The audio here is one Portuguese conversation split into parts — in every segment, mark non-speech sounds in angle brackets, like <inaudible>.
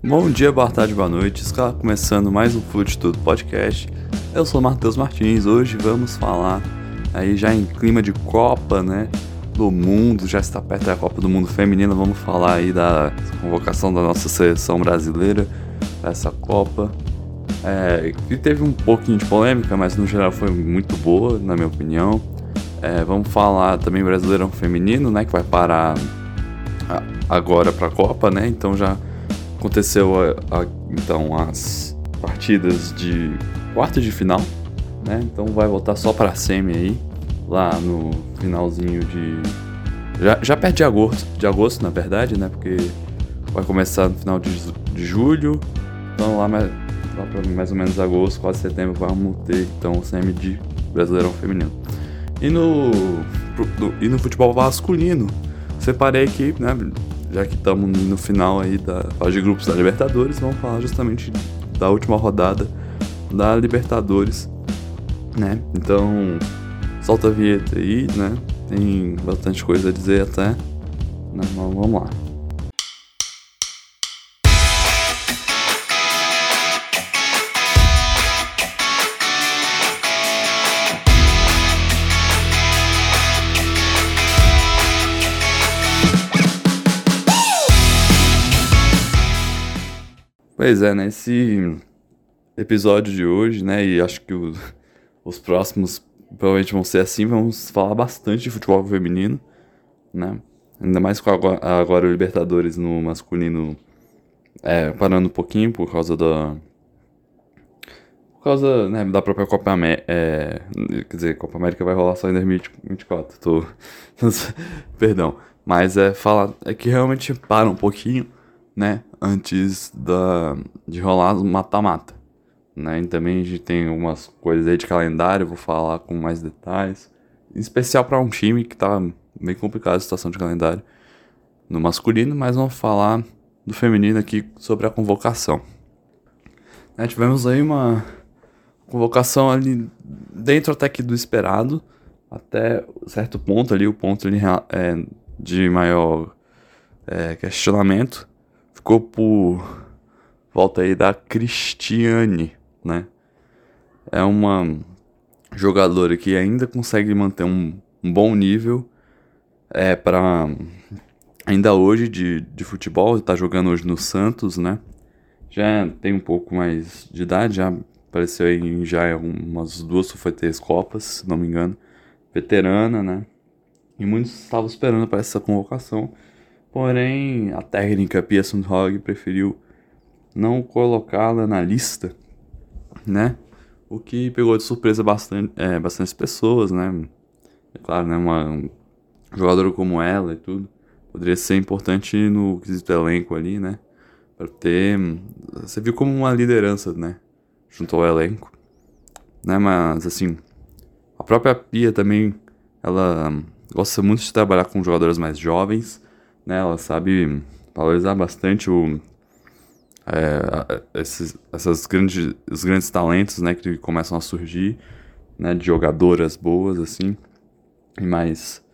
Bom dia, boa tarde, boa noite. Está começando mais um Fute Tudo Podcast. Eu sou Matheus Martins. Hoje vamos falar aí já em clima de Copa, né? Do mundo, já está perto da Copa do Mundo Feminina. Vamos falar aí da convocação da nossa seleção brasileira para essa Copa. É, que teve um pouquinho de polêmica, mas no geral foi muito boa, na minha opinião. É, vamos falar também Brasileirão Feminino, né? Que vai parar agora para a Copa, né? Então já aconteceu a, a, então as partidas de quarto de final, né? Então vai voltar só para semi aí, lá no finalzinho de já, já perto de agosto, de agosto na verdade, né? Porque vai começar no final de, de julho, então lá mais, lá para mais ou menos agosto, quase setembro, vamos ter então o semi de Brasileirão Feminino. E no, no, e no futebol masculino, separei aqui, né? Já que estamos no final aí da fase de grupos da Libertadores, vamos falar justamente da última rodada da Libertadores, né? Então, solta a vinheta aí, né? Tem bastante coisa a dizer até. Né? Mas vamos lá. Pois é, nesse episódio de hoje, né, e acho que o, os próximos provavelmente vão ser assim, vamos falar bastante de futebol feminino, né, ainda mais com agora, agora o Libertadores no masculino é, parando um pouquinho por causa da... Por causa né, da própria Copa América. É, quer dizer, Copa América vai rolar só em 2024. Tô. <laughs> Perdão. Mas é falar. É que realmente para um pouquinho né, antes da, de rolar o mata-mata. Né? E também a gente tem algumas coisas aí de calendário, vou falar com mais detalhes. Em especial para um time que tá bem complicado a situação de calendário no masculino, mas vamos falar do feminino aqui sobre a convocação. Né, tivemos aí uma convocação ali dentro até que do esperado, até certo ponto ali, o ponto ali, é, de maior é, questionamento ficou por volta aí da Cristiane, né? É uma jogadora que ainda consegue manter um, um bom nível é para ainda hoje de, de futebol, está jogando hoje no Santos, né? Já tem um pouco mais de idade, já apareceu aí já umas duas três copas, se não me engano. Veterana, né? E muitos estavam esperando para essa convocação. Porém, a técnica Pia Sundhog preferiu não colocá-la na lista, né? O que pegou de surpresa bastante, é, bastante pessoas, né? É claro, né? Uma jogadora como ela e tudo poderia ser importante no quesito elenco ali, né? Para ter. Você viu como uma liderança, né? Junto ao elenco, né? Mas assim, a própria Pia também, ela gosta muito de trabalhar com jogadoras mais jovens né? Ela sabe valorizar bastante o, é, esses, essas grandes, os grandes talentos, né? Que começam a surgir, né? De jogadoras boas, assim. E mais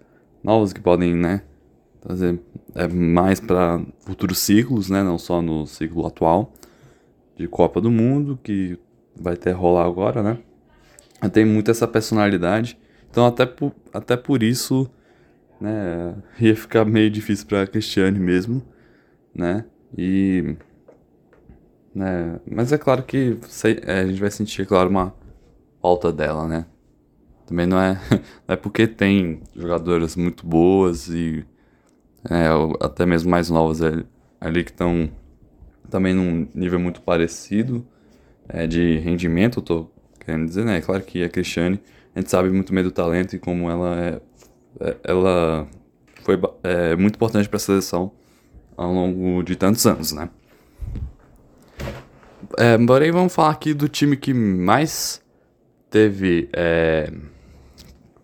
novas que podem, né? Trazer é, mais para futuros ciclos, né? Não só no ciclo atual de Copa do Mundo, que vai ter rolar agora, né? Tem muito essa personalidade. Então, até por, até por isso, né? Ia ficar meio difícil para Cristiane mesmo, né? E né? Mas é claro que é, a gente vai sentir, claro, uma falta dela, né? Também não é, <laughs> não é porque tem jogadoras muito boas e é, até mesmo mais novas ali, ali que estão também num nível muito parecido é, de rendimento, eu tô querendo dizer, né? É claro que a Cristiane, a gente sabe muito bem do talento e como ela é é, ela foi é, muito importante para a seleção ao longo de tantos anos, né? É, porém, vamos falar aqui do time que mais teve é,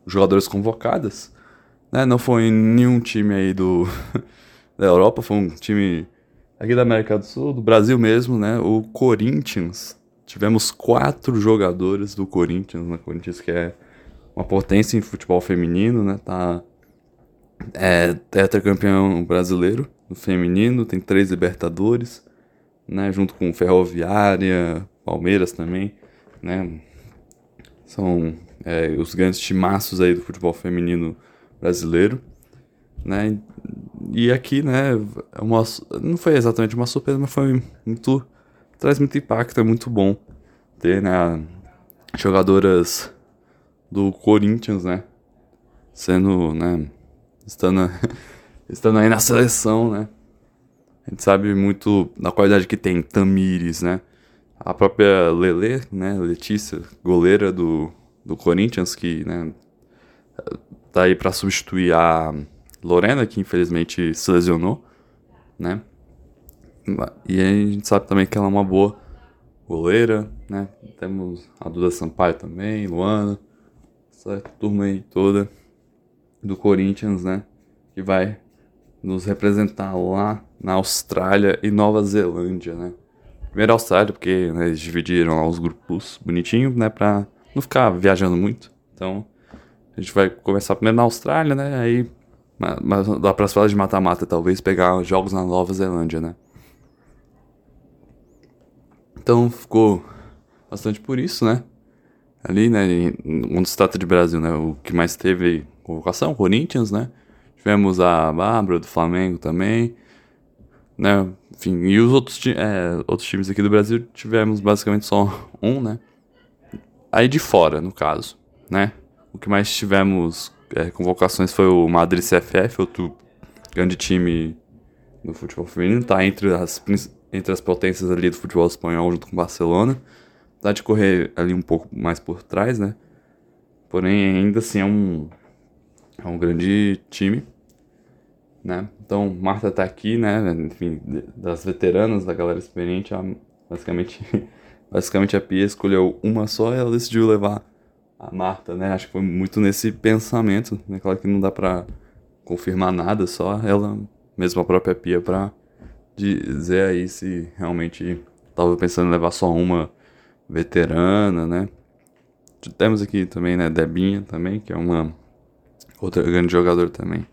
jogadores convocadas. Né? Não foi nenhum time aí do, <laughs> da Europa, foi um time aqui da América do Sul, do Brasil mesmo, né? O Corinthians. Tivemos quatro jogadores do Corinthians, né? Corinthians que é uma potência em futebol feminino, né? Tá é tetracampeão brasileiro no feminino, tem três Libertadores, né? Junto com Ferroviária, Palmeiras também, né? São é, os grandes timaços aí do futebol feminino brasileiro, né? E aqui, né, é uma, não foi exatamente uma surpresa, mas foi muito, traz muito impacto, é muito bom ter, né, jogadoras do Corinthians, né, sendo, né, estando, <laughs> estando aí na seleção, né, a gente sabe muito da qualidade que tem Tamires, né, a própria Lele, né, Letícia, goleira do, do Corinthians, que, né, tá aí para substituir a Lorena, que infelizmente se lesionou, né? E a gente sabe também que ela é uma boa goleira, né? Temos a Duda Sampaio também, Luana, essa turma aí toda do Corinthians, né? Que vai nos representar lá na Austrália e Nova Zelândia, né? Primeiro Austrália, porque né, eles dividiram lá os grupos bonitinho, né? Pra não ficar viajando muito. Então, a gente vai começar primeiro na Austrália, né? Aí mas, dá pra falar de mata-mata, talvez pegar jogos na Nova Zelândia, né? Então ficou bastante por isso, né? Ali, né? Quando se trata de Brasil, né? O que mais teve convocação, Corinthians, né? Tivemos a Bárbara do Flamengo também, né? Enfim, e os outros, é, outros times aqui do Brasil tivemos basicamente só <laughs> um, né? Aí de fora, no caso, né? O que mais tivemos é, convocações foi o Madrid CFF, outro grande time do futebol feminino, tá entre as, entre as potências ali do futebol espanhol junto com o Barcelona. Dá de correr ali um pouco mais por trás, né? Porém, ainda assim é um, é um grande time, né? Então, Marta tá aqui, né? Enfim, das veteranas, da galera experiente, basicamente, <laughs> basicamente a Pia escolheu uma só e ela decidiu levar a Marta, né? Acho que foi muito nesse pensamento, né? Claro que não dá pra confirmar nada, só ela mesma a própria Pia pra dizer aí se realmente tava pensando em levar só uma veterana, né? Temos aqui também, né, Debinha também, que é uma outra grande jogador também.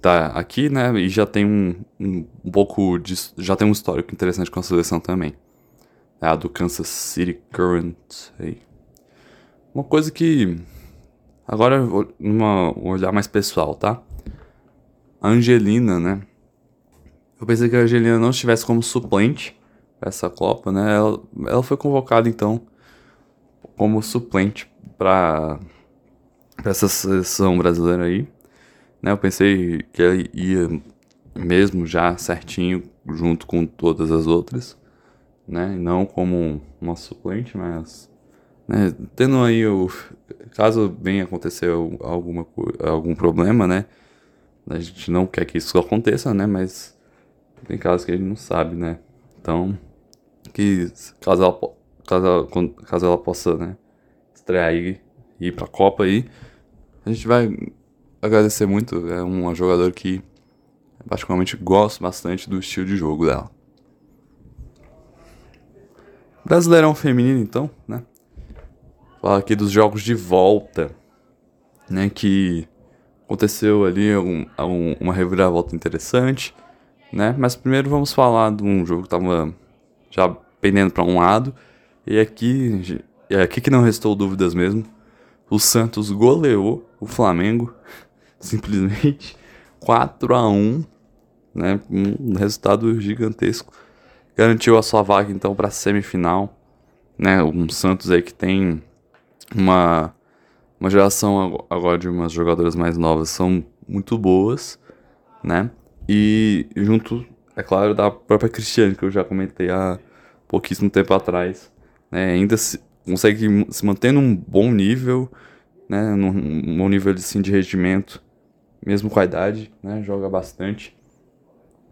Tá aqui, né, e já tem um, um, um pouco de, já tem um histórico interessante com a seleção também. É a do Kansas City Current aí. Uma coisa que. Agora, numa, um olhar mais pessoal, tá? A Angelina, né? Eu pensei que a Angelina não estivesse como suplente essa Copa, né? Ela, ela foi convocada, então, como suplente para essa seleção brasileira aí. Né? Eu pensei que ela ia mesmo já certinho junto com todas as outras, né? Não como uma suplente, mas né? Tendo aí o. Caso venha acontecer alguma, algum problema, né? A gente não quer que isso aconteça, né? Mas tem casos que a gente não sabe, né? Então, que caso ela, caso caso ela possa, né? Estrear e ir pra Copa aí, a gente vai agradecer muito. É uma jogadora que particularmente gosto bastante do estilo de jogo dela. Brasileirão feminino, então, né? falar aqui dos jogos de volta, né? Que aconteceu ali um, um, uma reviravolta interessante, né? Mas primeiro vamos falar de um jogo que tava já pendendo para um lado. E aqui, é aqui que não restou dúvidas mesmo. O Santos goleou o Flamengo, <laughs> simplesmente 4 a 1 né? Um resultado gigantesco. Garantiu a sua vaga então para semifinal, né? Um Santos aí que tem uma, uma geração agora de umas jogadoras mais novas são muito boas, né? E junto, é claro, da própria Cristiane, que eu já comentei há pouquíssimo tempo atrás, né? Ainda se, consegue se manter num bom nível, né? Num, num nível assim, de rendimento, mesmo com a idade, né? Joga bastante.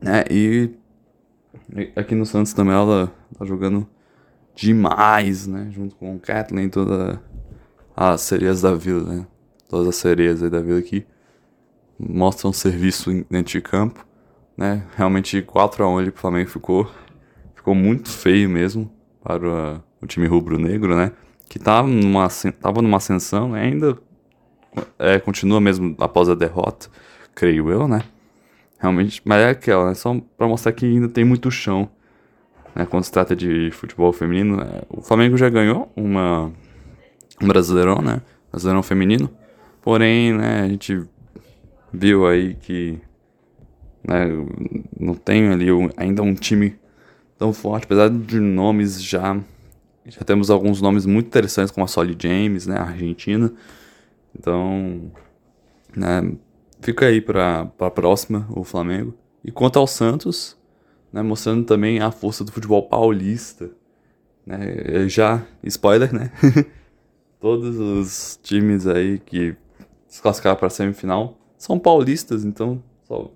Né? E aqui no Santos também ela tá jogando demais, né? Junto com o Kathleen, toda as sereias da vila, né? Todas as sereias da vila que mostram serviço dentro de campo, né? Realmente 4 a 1 ele pro Flamengo ficou ficou muito feio mesmo para o time rubro-negro, né? Que tava numa tava numa ascensão, né? ainda é, continua mesmo após a derrota, creio eu, né? Realmente, mas é aquela, né? Só para mostrar que ainda tem muito chão né, quando se trata de futebol feminino. É, o Flamengo já ganhou uma, um Brasileirão, né? Brasileirão feminino. Porém, né, a gente viu aí que né, não tem ali ainda um time tão forte, apesar de nomes já já temos alguns nomes muito interessantes como a Solly James, né, a Argentina. Então, né, fica aí para a próxima o Flamengo. E quanto ao Santos, né, mostrando também a força do futebol paulista, né, já spoiler, né? <laughs> Todos os times aí que se classificaram para a semifinal são paulistas, então só,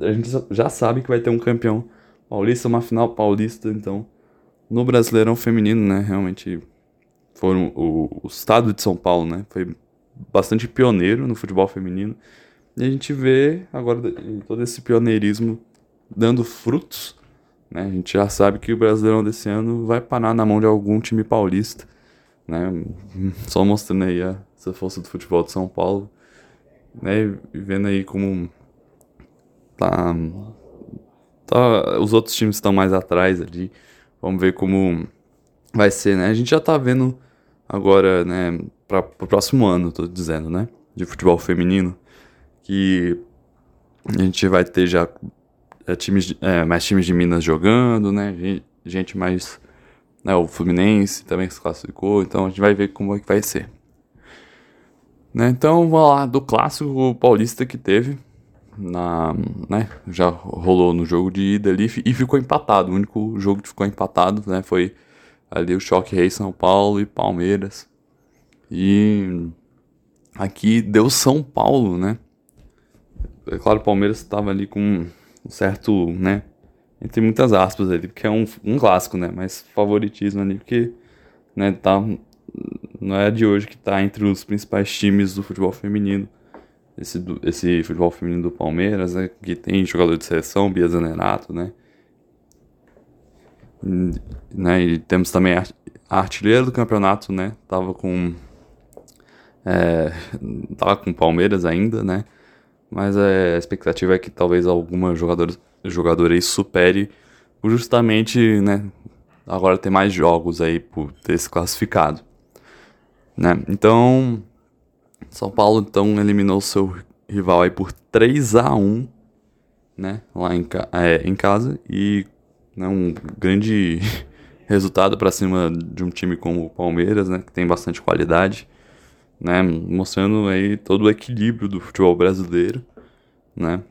a gente já sabe que vai ter um campeão paulista, uma final paulista, então no Brasileirão Feminino, né, realmente foram o, o estado de São Paulo, né, foi bastante pioneiro no futebol feminino, e a gente vê agora todo esse pioneirismo dando frutos, né, a gente já sabe que o Brasileirão desse ano vai parar na mão de algum time paulista, né, só mostrando aí a, essa força do futebol de São Paulo, né, e vendo aí como tá Tá, os outros times estão mais atrás ali. Vamos ver como vai ser, né? A gente já tá vendo agora, né, para o próximo ano, tô dizendo, né, de futebol feminino, que a gente vai ter já é, times, é, mais times de Minas jogando, né, gente mais, né, o Fluminense também se classificou, então a gente vai ver como é que vai ser. Né, então, vamos lá, do clássico paulista que teve, na, né, já rolou no jogo de ida ali e ficou empatado. O único jogo que ficou empatado, né, foi ali o Choque Rei São Paulo e Palmeiras. E aqui deu São Paulo, né? É claro, o Palmeiras estava ali com um certo, né, entre muitas aspas ali, porque é um, um clássico, né, mas favoritismo ali, porque, né, tá, não é de hoje que tá entre os principais times do futebol feminino esse, esse futebol feminino do Palmeiras, né, que tem jogador de seleção, Bia Zanerato, né? E, né, e temos também a, artilheira do campeonato, né? Tava com é, <laughs> tava com Palmeiras ainda, né? Mas é, a expectativa é que talvez alguma jogador, jogadora aí supere justamente, né? Agora tem mais jogos aí por ter se classificado, né? Então, são Paulo então eliminou seu rival aí por 3 a 1 né, lá em, é, em casa e né, um grande <laughs> resultado para cima de um time como o Palmeiras, né, que tem bastante qualidade, né, mostrando aí todo o equilíbrio do futebol brasileiro, né,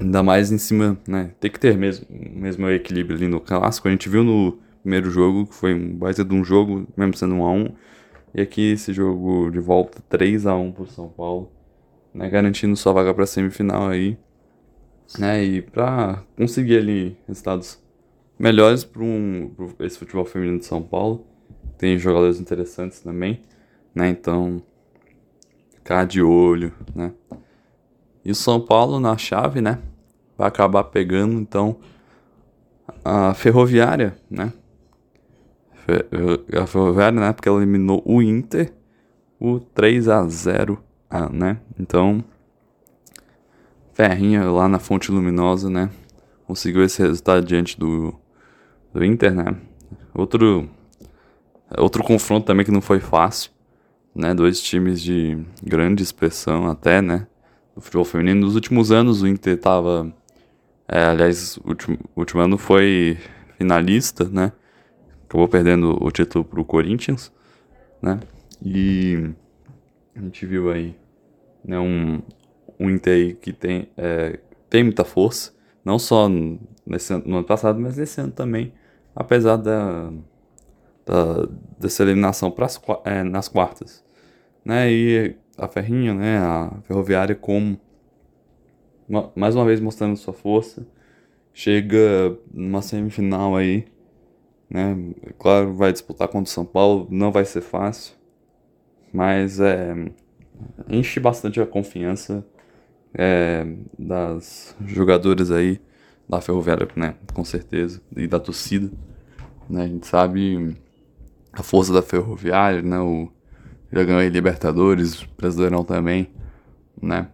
ainda mais em cima, né, tem que ter mesmo, mesmo equilíbrio ali no clássico, a gente viu no primeiro jogo, que foi um baita de um jogo, mesmo sendo um a um, e aqui esse jogo de volta 3 a 1 pro São Paulo, né, garantindo sua vaga para semifinal aí, né, e para conseguir ali resultados melhores para um, esse futebol feminino de São Paulo. Tem jogadores interessantes também, né? Então, ficar de olho, né? E o São Paulo na chave, né? Vai acabar pegando então a Ferroviária, né? A Ferroviária, né? Porque ela eliminou o Inter, o 3 a 0 ah, né? Então, Ferrinha lá na Fonte Luminosa, né? Conseguiu esse resultado diante do, do Inter, né? Outro, outro confronto também que não foi fácil, né? Dois times de grande expressão até, né? Do futebol feminino. Nos últimos anos o Inter tava... É, aliás, o último, último ano foi finalista, né? Acabou perdendo o título pro Corinthians, né? E a gente viu aí né, um, um Inter que tem, é, tem muita força, não só nesse, no ano passado, mas nesse ano também, apesar da, da dessa eliminação pras, é, nas quartas, né? E a Ferrinha, né, a Ferroviária como mais uma vez mostrando sua força, chega numa semifinal aí né? Claro, vai disputar contra o São Paulo, não vai ser fácil, mas é, enche bastante a confiança é, das jogadoras aí da Ferroviária, né? Com certeza, e da torcida, né? A gente sabe a força da Ferroviária, né? O, já ganhou Libertadores, Brasileirão também, né?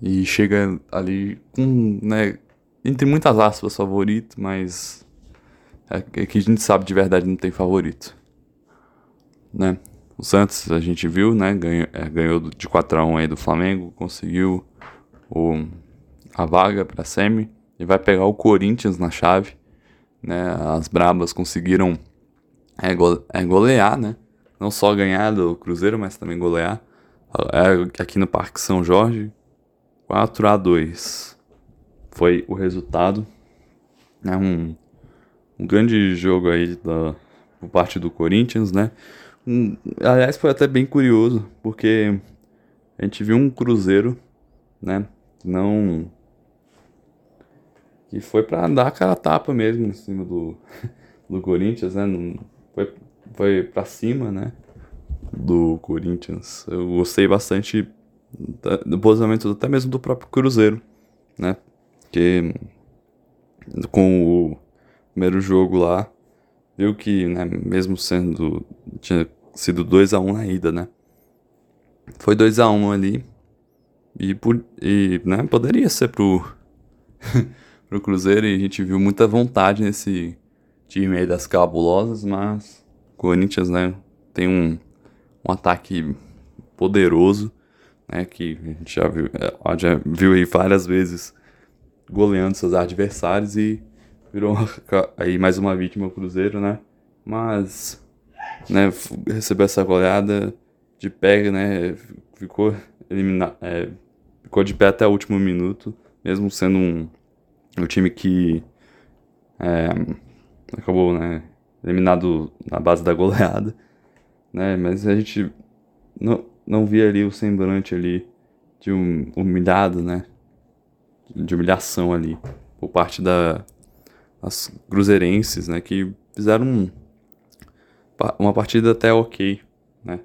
E chega ali com, né? Entre muitas aspas, favorito, mas é que a gente sabe de verdade não tem favorito. Né? O Santos, a gente viu, né? Ganhou, é, ganhou de 4x1 aí do Flamengo, conseguiu o, a vaga pra semi e vai pegar o Corinthians na chave. Né? As Brabas conseguiram é, go, é, golear, né? Não só ganhar do Cruzeiro, mas também golear. É, aqui no Parque São Jorge, 4 a 2 foi o resultado. É um, um grande jogo aí da, por parte do Corinthians, né? Um, aliás, foi até bem curioso, porque a gente viu um Cruzeiro, né? Não. Que foi pra dar a cara tapa mesmo em cima do, <laughs> do Corinthians, né? Foi, foi pra cima, né? Do Corinthians. Eu gostei bastante do posicionamento até mesmo do próprio Cruzeiro, né? Que com o primeiro jogo lá, viu que, né, mesmo sendo tinha sido 2 a 1 um na ida, né? Foi 2 a 1 um ali e, e né, poderia ser pro <laughs> pro Cruzeiro e a gente viu muita vontade nesse time aí das cabulosas, mas o Corinthians, né, tem um, um ataque poderoso né, que a gente já viu, é, já viu aí várias vezes goleando seus adversários e virou aí mais uma vítima o Cruzeiro, né? Mas, né, recebeu essa goleada de pé, né, ficou eliminado, é, ficou de pé até o último minuto, mesmo sendo um, um time que é, acabou, né, eliminado na base da goleada, né, mas a gente não, não vi ali o semblante ali de um humilhado, né? De humilhação ali por parte da as cruzeirenses, né? Que fizeram um, uma partida até ok, né?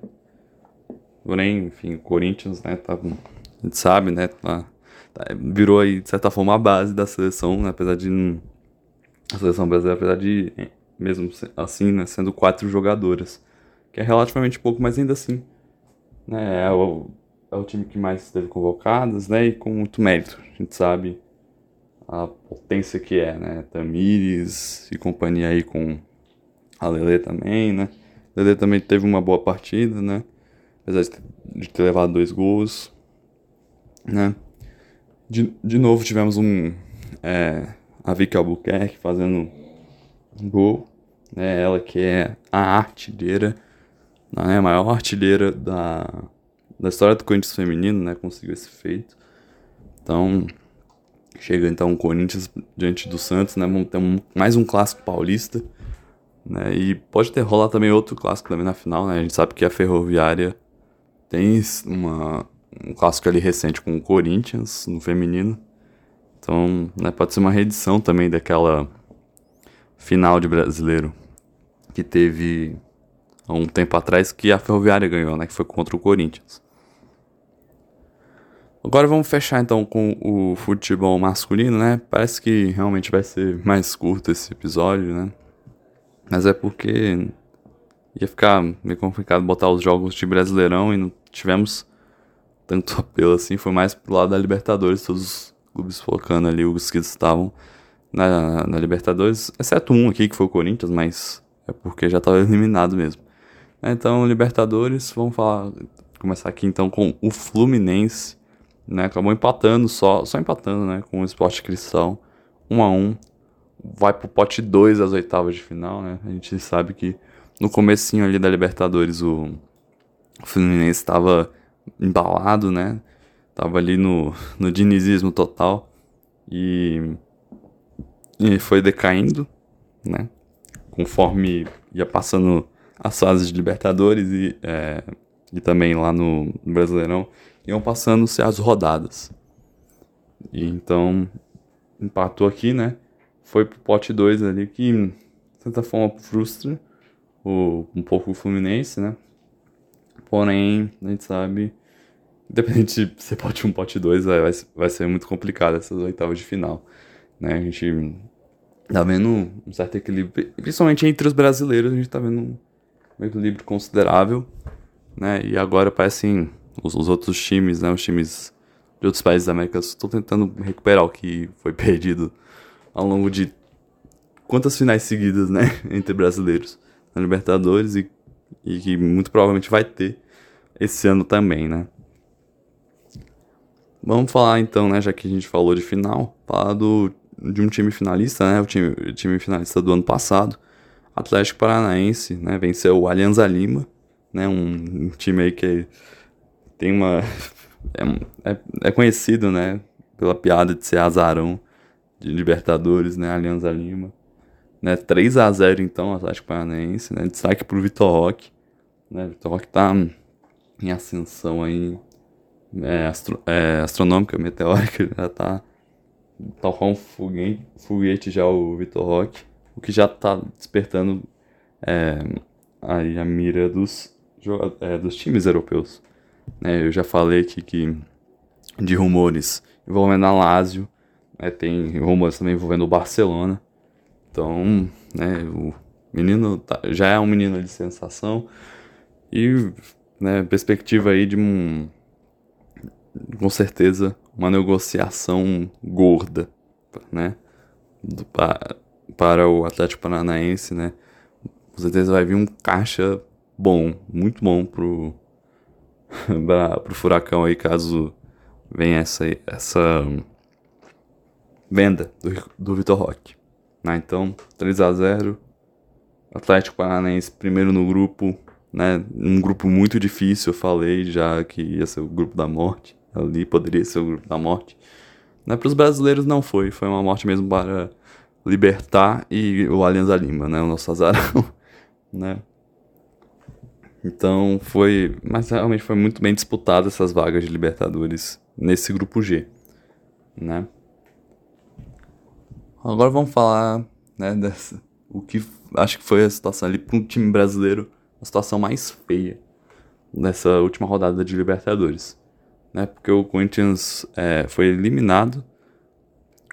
Porém, enfim, o Corinthians, né? Tá, a gente sabe, né? Tá, tá, virou aí, de certa forma, a base da seleção, né? Apesar de a seleção brasileira, apesar de, mesmo assim, né? Sendo quatro jogadoras, que é relativamente pouco, mas ainda assim né, é o, é o time que mais teve convocadas, né, e com muito mérito. A gente sabe a potência que é, né, Tamires e companhia aí com a Lele também, né. Lele também teve uma boa partida, né, apesar de ter, levado dois gols, né. De, de novo tivemos um é, a Vicky Albuquerque fazendo um gol, né, ela que é a artilheira né, a maior artilheira da, da história do Corinthians feminino, né, conseguiu esse feito. Então, chega então o Corinthians diante do Santos, né, vamos ter um, mais um clássico paulista, né, e pode ter rolar também outro clássico também na final, né, a gente sabe que a Ferroviária tem uma, um clássico ali recente com o Corinthians no feminino, então, né, pode ser uma reedição também daquela final de brasileiro que teve há um tempo atrás que a Ferroviária ganhou, né? Que foi contra o Corinthians. Agora vamos fechar então com o futebol masculino, né? Parece que realmente vai ser mais curto esse episódio, né? Mas é porque ia ficar meio complicado botar os jogos de Brasileirão e não tivemos tanto <laughs> apelo assim. Foi mais pro lado da Libertadores, todos os clubes focando ali, os que estavam na, na Libertadores, exceto um aqui que foi o Corinthians, mas é porque já estava <laughs> eliminado mesmo. Então, Libertadores, vamos falar, começar aqui então com o Fluminense, né? Acabou empatando só, só empatando, né, com o Sport Cristal, 1 a 1. Vai pro pote 2 às oitavas de final, né? A gente sabe que no comecinho ali da Libertadores o, o Fluminense estava embalado, né? Tava ali no, no dinizismo total e, e foi decaindo, né? Conforme ia passando as fases de Libertadores e, é, e também lá no, Brasileirão iam passando-se as rodadas. E então empatou aqui, né? Foi pro pote 2 ali que, de certa forma, frustra o, um pouco o Fluminense, né? Porém, a gente sabe, independente de ser pote 1 um, pote 2, vai, vai ser muito complicado essas oitavas de final. Né? A gente tá vendo um certo equilíbrio, principalmente entre os brasileiros, a gente tá vendo um equilíbrio considerável, né? E agora parecem os, os outros times, né? Os times de outros países da América estão tentando recuperar o que foi <laughs> perdido ao longo de quantas finais seguidas, né? <laughs> Entre brasileiros na Libertadores e, e que muito provavelmente vai ter esse ano também, né? Vamos falar então, né, já que a gente falou de final, falar do, de um time finalista, né, o time, time finalista do ano passado, Atlético Paranaense, né, venceu o Alianza Lima, né, um, um time aí que tem uma... <laughs> É, é, é, conhecido, né, pela piada de ser azarão de Libertadores, né, Alianza Lima. Né, 3 a 0 então, Atlético Paranaense, né, destaque pro Vitor Roque, né, Vitor Roque tá em ascensão aí é, astro, é, astronômica, meteórica, <laughs> já tá qual um foguete, foguete já o Vitor Roque, o que já tá despertando é, aí a mira dos, é, dos times europeus. Né, eu já falei aqui que de rumores envolvendo a Lazio, né, tem rumores também envolvendo o Barcelona. Então, né, o menino tá, já é um menino de sensação e né, perspectiva aí de um com certeza uma negociação gorda, né, do, para, para o Atlético Paranaense, né, com certeza vai vir um caixa bom, muito bom pro <laughs> para pro Furacão aí caso venha essa essa venda do, do Vitor Roque, né? Então, 3 a 0 Atlético Paranaense primeiro no grupo, né? Um grupo muito difícil, eu falei já que ia ser o grupo da morte ali poderia ser o grupo da morte. Né, para os brasileiros não foi, foi uma morte mesmo para Libertar e o Alianza Lima, né, o nosso azarão, <laughs> né. Então foi, mas realmente foi muito bem disputado essas vagas de Libertadores nesse grupo G, né. Agora vamos falar, né, dessa, o que acho que foi a situação ali para um time brasileiro, a situação mais feia nessa última rodada de Libertadores né? Porque o Corinthians é, foi eliminado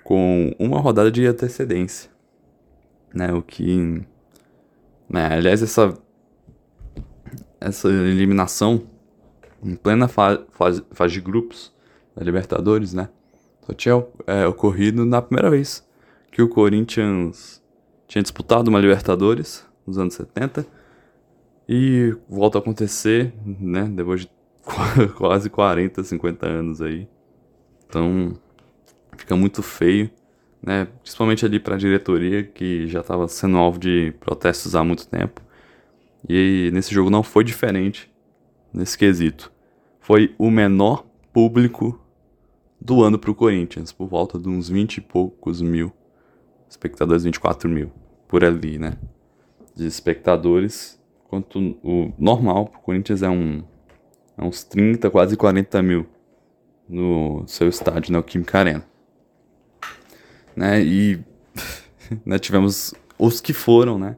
com uma rodada de antecedência, né? O que, né? Aliás, essa essa eliminação em plena fase, fase, fase de grupos da Libertadores, né? Só tinha é, ocorrido na primeira vez que o Corinthians tinha disputado uma Libertadores nos anos 70 e volta a acontecer, né? Depois de <laughs> quase 40, 50 anos aí. Então, fica muito feio, né? Principalmente ali para a diretoria que já estava sendo alvo de protestos há muito tempo. E nesse jogo não foi diferente nesse quesito. Foi o menor público do ano para o Corinthians, por volta de uns 20 e poucos mil espectadores, 24 mil, por ali, né? De espectadores, quanto o normal para o Corinthians é um a uns 30, quase 40 mil no seu estádio, o Kim Arena. Né, e <laughs> né, tivemos os que foram, né,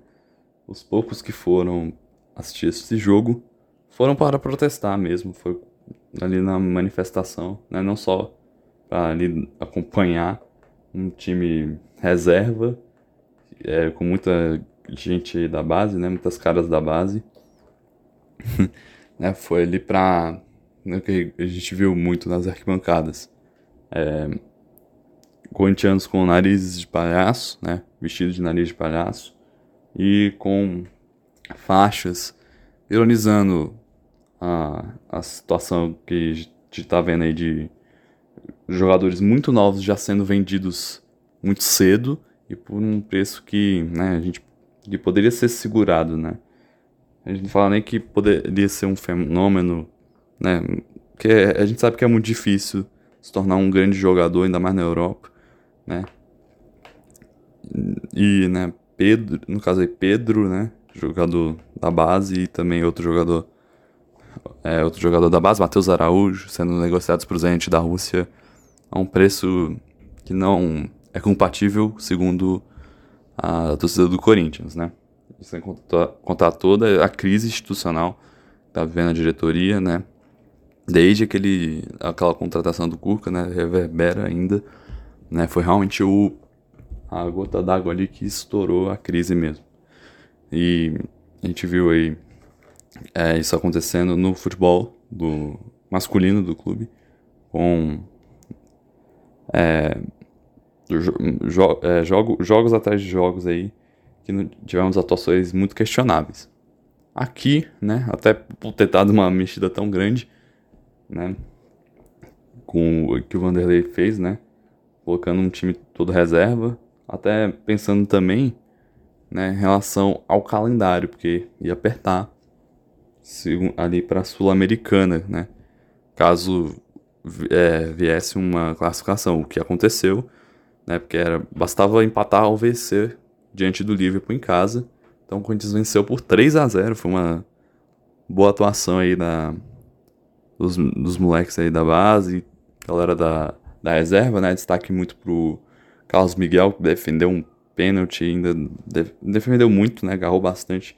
os poucos que foram assistir esse jogo. Foram para protestar mesmo, foi ali na manifestação, né, não só para ali acompanhar um time reserva, é, com muita gente da base, né, muitas caras da base, <laughs> né, foi ali para né, que a gente viu muito nas arquibancadas. É, corintianos com narizes de palhaço, né, vestidos de nariz de palhaço, e com faixas, ironizando a, a situação que a gente está vendo aí de jogadores muito novos já sendo vendidos muito cedo e por um preço que né, a gente que poderia ser segurado, né? A gente não fala nem que poderia ser um fenômeno, né? Porque a gente sabe que é muito difícil se tornar um grande jogador, ainda mais na Europa, né? E, né, Pedro, no caso aí, Pedro, né? Jogador da base e também outro jogador, é, outro jogador da base, Matheus Araújo, sendo negociados para o Zenit da Rússia a um preço que não é compatível, segundo a torcida do Corinthians, né? sem contar, contar toda a crise institucional que está vivendo a diretoria, né? Desde aquele, aquela contratação do Curca, né? Reverbera ainda, né? Foi realmente o, a gota d'água ali que estourou a crise mesmo. E a gente viu aí é, isso acontecendo no futebol do masculino do clube, com é, jo é, jogo, jogos atrás de jogos aí que tivemos atuações muito questionáveis. Aqui, né, até por ter dado uma mexida tão grande, né, com o que o Vanderlei fez, né, colocando um time todo reserva, até pensando também, né, em relação ao calendário, porque ia apertar ali para a Sul-Americana, né, caso é, viesse uma classificação, o que aconteceu, né, porque era, bastava empatar ou vencer diante do Liverpool em casa. Então o Corinthians venceu por 3 a 0 Foi uma boa atuação aí da, dos, dos moleques aí da base, galera da, da reserva, né? Destaque muito pro Carlos Miguel, que defendeu um pênalti, ainda defendeu muito, né? Agarrou bastante,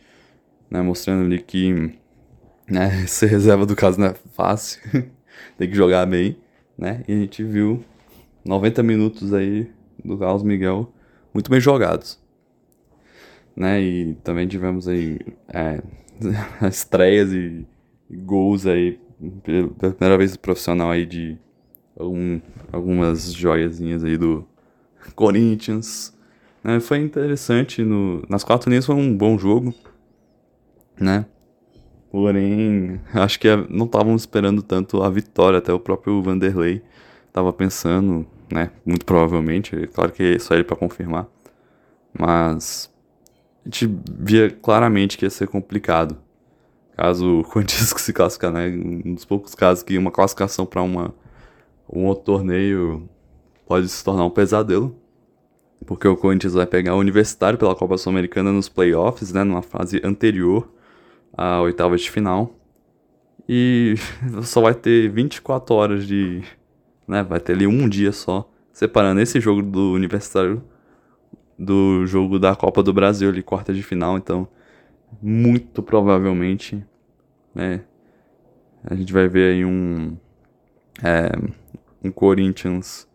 né? Mostrando ali que né, <laughs> ser reserva do caso não é fácil. <laughs> Tem que jogar bem, né? E a gente viu 90 minutos aí do Carlos Miguel muito bem jogados né? E também tivemos aí é, <laughs> estreias e, e, gols aí pela primeira vez profissional aí de algum, algumas joiazinhas aí do Corinthians. Né? Foi interessante, no, nas quatro linhas foi um bom jogo, né? Porém, <laughs> acho que não estavam esperando tanto a vitória, até o próprio Vanderlei estava pensando, né? Muito provavelmente, claro que é só ele para confirmar. Mas a gente via claramente que ia ser complicado. Caso o <laughs> Corinthians se classificar, né? Um dos poucos casos que uma classificação para um outro torneio pode se tornar um pesadelo. Porque o Corinthians vai pegar o Universitário pela Copa Sul-Americana nos playoffs, né? Numa fase anterior à oitava de final. E <laughs> só vai ter 24 horas de. Né? Vai ter ali um dia só separando esse jogo do Universitário do jogo da Copa do Brasil, ali, quarta de final, então muito provavelmente, né, a gente vai ver aí um é, um Corinthians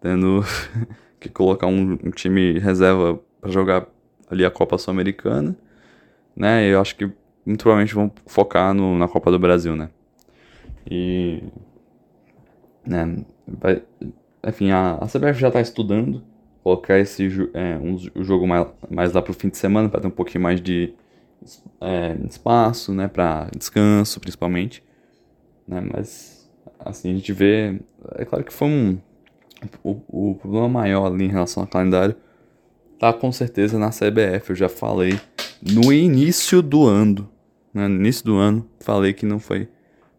tendo <laughs> que colocar um, um time reserva para jogar ali a Copa Sul-Americana, né? Eu acho que muito provavelmente vão focar no, na Copa do Brasil, né? E né, vai, enfim, a, a CBF já está estudando colocar esse é, um, o jogo mais, mais lá pro fim de semana para ter um pouquinho mais de é, espaço, né, para descanso principalmente, né, mas assim a gente vê, é claro que foi um o, o problema maior ali em relação ao calendário tá com certeza na CBF, eu já falei no início do ano, né, no início do ano falei que não foi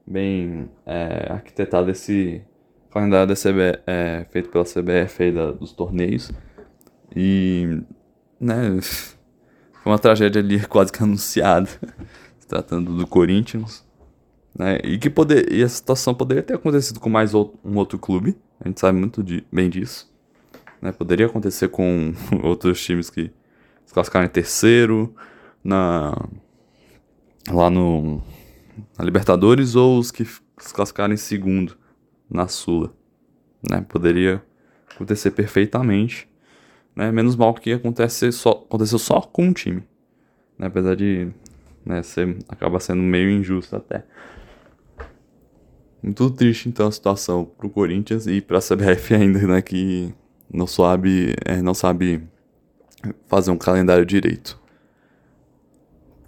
bem é, arquitetado esse calendário da CB, é, feito pela CBF aí da, dos torneios. E, né, foi uma tragédia ali quase que anunciada, <laughs> se tratando do Corinthians. Né, e que poder, e a situação poderia ter acontecido com mais outro, um outro clube, a gente sabe muito de, bem disso. Né, poderia acontecer com <laughs> outros times que se classificaram em terceiro, na, lá no, na Libertadores, ou os que se classificaram em segundo na Sula. Né? Poderia acontecer perfeitamente. Né? Menos mal que acontece só, aconteceu só com um time. Né? Apesar de né, ser, acaba sendo meio injusto até. Muito triste então a situação pro Corinthians e pra CBF <laughs> ainda, né? Que não sabe, é, não sabe fazer um calendário direito.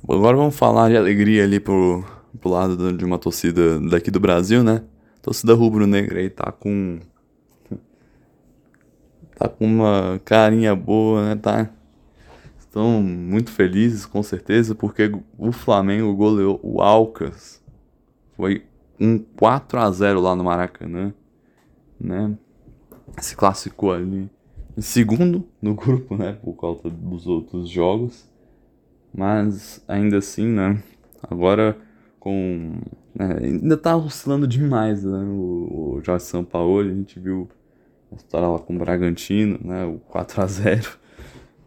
Agora vamos falar de alegria ali pro, pro lado de uma torcida daqui do Brasil, né? torcida rubro-negra aí tá com. <laughs> Tá com uma carinha boa, né? Tá. Estão muito felizes, com certeza, porque o Flamengo goleou o Alcas. Foi um 4 a 0 lá no Maracanã, né? Se classificou ali em segundo no grupo, né? Por causa dos outros jogos. Mas ainda assim, né? Agora com é, ainda tá oscilando demais, né? O, o Jorge Sampaoli, a gente viu a história lá com o Bragantino, né? O 4x0.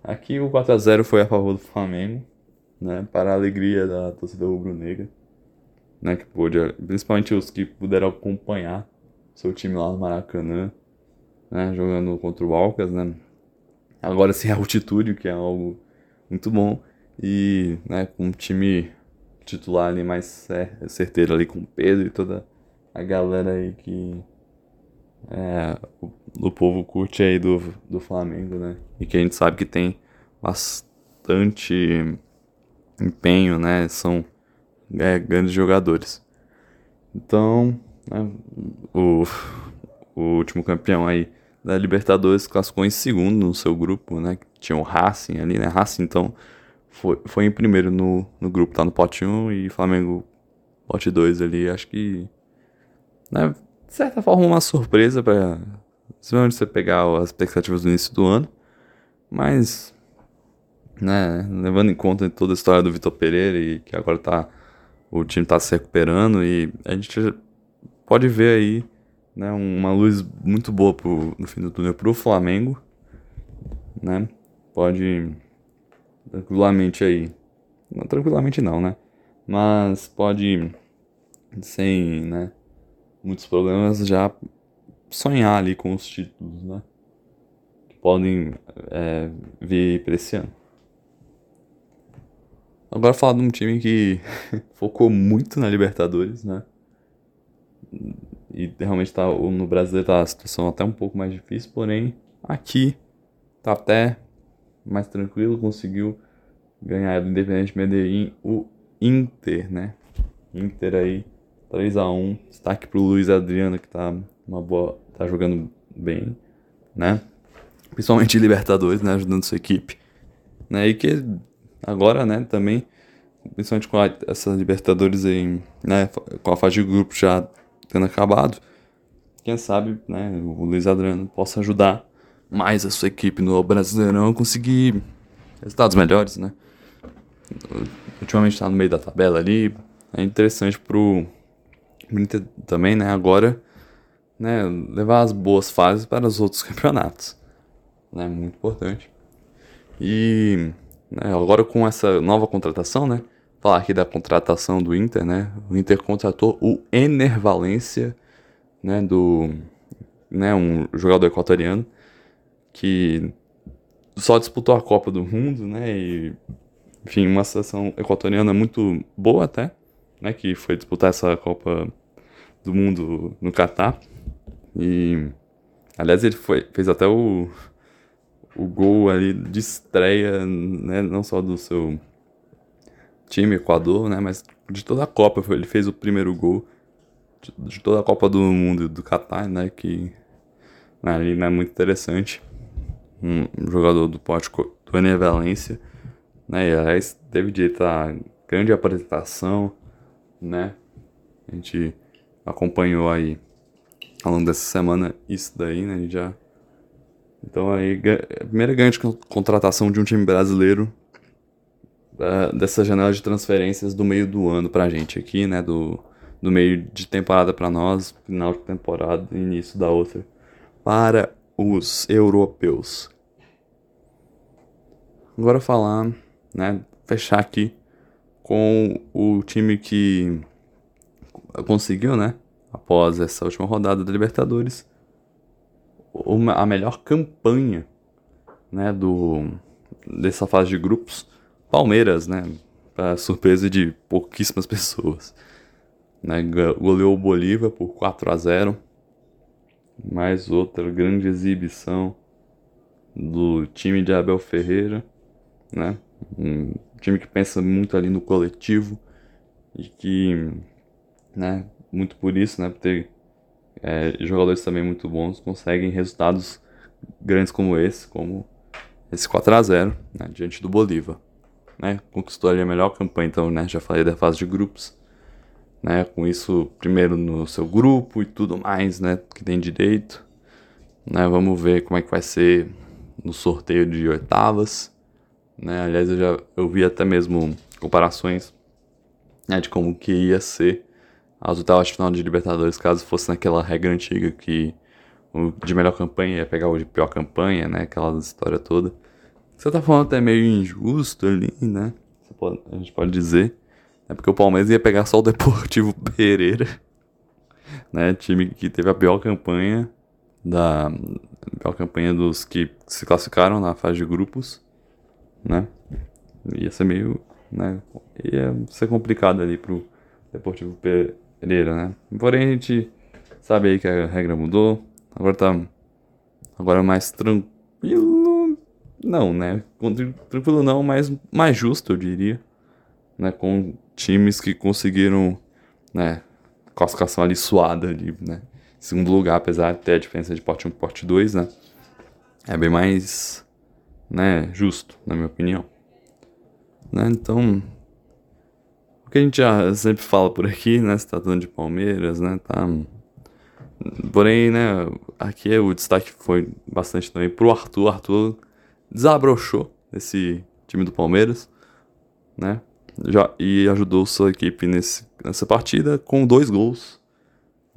Aqui o 4x0 foi a favor do Flamengo, né? Para a alegria da torcida rubro-negra, né? Que pôde, principalmente os que puderam acompanhar seu time lá no Maracanã, né? Jogando contra o Alcas, né? Agora sem altitude, que é algo muito bom. E, né, com um time titular ali mais certeiro ali com o Pedro e toda a galera aí que é, o povo curte aí do, do Flamengo, né? E que a gente sabe que tem bastante empenho, né? São é, grandes jogadores. Então, né, o, o último campeão aí da Libertadores classificou em segundo no seu grupo, né? Tinha o Racing ali, né? Racing, então, foi, foi em primeiro no, no grupo, tá no pote 1 e Flamengo pote 2 ali. Acho que, né, de certa forma, uma surpresa para Principalmente você pegar as expectativas do início do ano. Mas, né, levando em conta toda a história do Vitor Pereira e que agora tá, o time tá se recuperando e a gente pode ver aí né, uma luz muito boa pro, no fim do túnel pro Flamengo, né? Pode tranquilamente aí, não tranquilamente não, né? Mas pode sem, né, muitos problemas já sonhar ali com os títulos, né? Que podem é, vir para esse ano. Agora falar de um time que <laughs> focou muito na Libertadores, né? E realmente tá, no brasileiro tá a situação até um pouco mais difícil, porém aqui tá até mais tranquilo, conseguiu ganhar do Independente Medellín o Inter, né? Inter aí 3 a 1 destaque pro Luiz Adriano que tá uma boa tá jogando bem, né? Principalmente Libertadores, né? Ajudando sua equipe. Né? E que agora, né, também, principalmente com a, essa Libertadores aí, né, com a fase de grupo já tendo acabado, quem sabe, né, o Luiz Adriano possa ajudar mais a sua equipe no Brasileirão a conseguir resultados melhores, né? Ultimamente tá no meio da tabela ali, é interessante pro Inter também, né, agora né, levar as boas fases para os outros <laughs> campeonatos. Né, muito importante. E né, agora com essa nova contratação, né, falar aqui da contratação do Inter, né, o Inter contratou o Ener Valência, né, do, né, um jogador equatoriano que só disputou a Copa do Mundo, né, e enfim, uma seleção equatoriana muito boa até, né, que foi disputar essa Copa do Mundo no Catar. E, aliás, ele foi, fez até o, o gol ali de estreia, né, não só do seu time, Equador, né, mas de toda a Copa. Ele fez o primeiro gol de, de toda a Copa do Mundo do Qatar, né, que né, ali é muito interessante. Um, jogador do pote do Valência, né, e aliás, teve direito a grande apresentação, né, a gente acompanhou aí ao longo dessa semana isso daí, né? Já. Então aí, a primeira grande contratação de um time brasileiro uh, dessa janela de transferências do meio do ano pra gente aqui, né? Do, do meio de temporada para nós, final de temporada e início da outra, para os europeus. Agora falar, né? Fechar aqui com o time que conseguiu, né? após essa última rodada da Libertadores, uma, a melhor campanha né, do, dessa fase de grupos. Palmeiras, né? Para surpresa de pouquíssimas pessoas. Né, goleou o Bolívar por 4 a 0 Mais outra grande exibição do time de Abel Ferreira. Né? Um time que pensa muito ali no coletivo e que né, muito por isso, né? Por ter é, jogadores também muito bons, conseguem resultados grandes como esse, como esse 4 a 0 né, diante do Bolívar. Né? Conquistou ali a melhor campanha, então, né? Já falei da fase de grupos. Né, com isso, primeiro no seu grupo e tudo mais, né? Que tem direito. Né, vamos ver como é que vai ser no sorteio de oitavas. Né? Aliás, eu já eu vi até mesmo comparações né, de como que ia ser as oitavas de final de Libertadores, caso fosse naquela regra antiga que o de melhor campanha ia pegar o de pior campanha, né? Aquela história toda. Você tá falando até meio injusto ali, né? Pode, a gente pode dizer. É porque o Palmeiras ia pegar só o Deportivo <laughs> Pereira, né? Time que teve a pior campanha da a pior campanha dos que se classificaram na fase de grupos, né? Ia ser meio, né? Ia ser complicado ali pro Deportivo Pereira, né? Porém, a gente sabe aí que a regra mudou. Agora tá agora mais tranquilo. Não, né? Tranquilo não, mas mais justo, eu diria. Né? Com times que conseguiram, né? Classificação ali suada ali, né? Segundo lugar, apesar de ter a diferença de porte 1 e porte 2, né? É bem mais, né? Justo, na minha opinião. Né? Então, que a gente já sempre fala por aqui, né? Se tratando de Palmeiras, né? Tá Porém, né, aqui o destaque foi bastante também pro Arthur. Arthur desabrochou esse time do Palmeiras, né? Já, e ajudou sua equipe nesse, nessa partida com dois gols.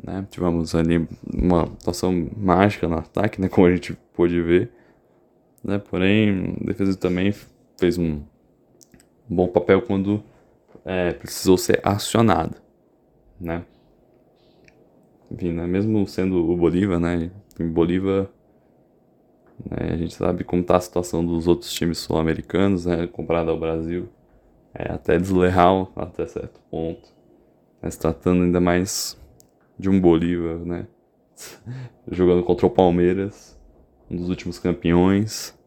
Né? Tivemos ali uma atuação mágica no ataque, né? Como a gente pôde ver. Né? Porém, a defesa também fez um bom papel quando é, precisou ser acionada. Né? enfim, né, mesmo sendo o Bolívar, né, em Bolívar, né, a gente sabe como está a situação dos outros times sul-americanos, né, comparado ao Brasil, é até desleal até certo ponto, né, se tratando ainda mais de um Bolívar, né, <laughs> jogando contra o Palmeiras, um dos últimos campeões,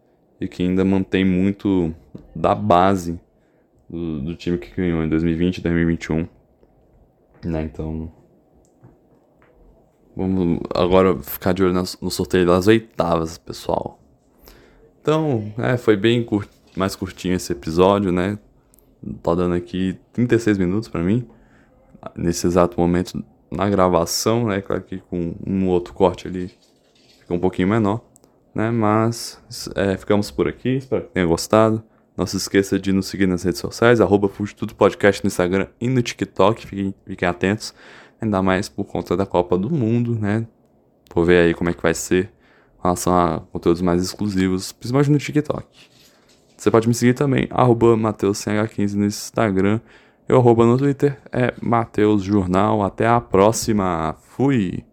e que ainda mantém muito da base do, do time que ganhou em 2020 e 2021, né, então Vamos agora ficar de olho no sorteio das oitavas, pessoal. Então, é, foi bem curt... mais curtinho esse episódio, né? Tá dando aqui 36 minutos para mim. Nesse exato momento na gravação, né? Claro que com um outro corte ali fica um pouquinho menor, né? Mas é, ficamos por aqui. Espero que tenha gostado. Não se esqueça de nos seguir nas redes sociais, arroba Tudo Podcast no Instagram e no TikTok. Fiquem, fiquem atentos ainda mais por conta da Copa do Mundo, né? Vou ver aí como é que vai ser em relação a conteúdos mais exclusivos, principalmente no TikTok. Você pode me seguir também, arroba MatheusCH15 no Instagram. Eu arroba no Twitter é Mateus Jornal. Até a próxima. Fui!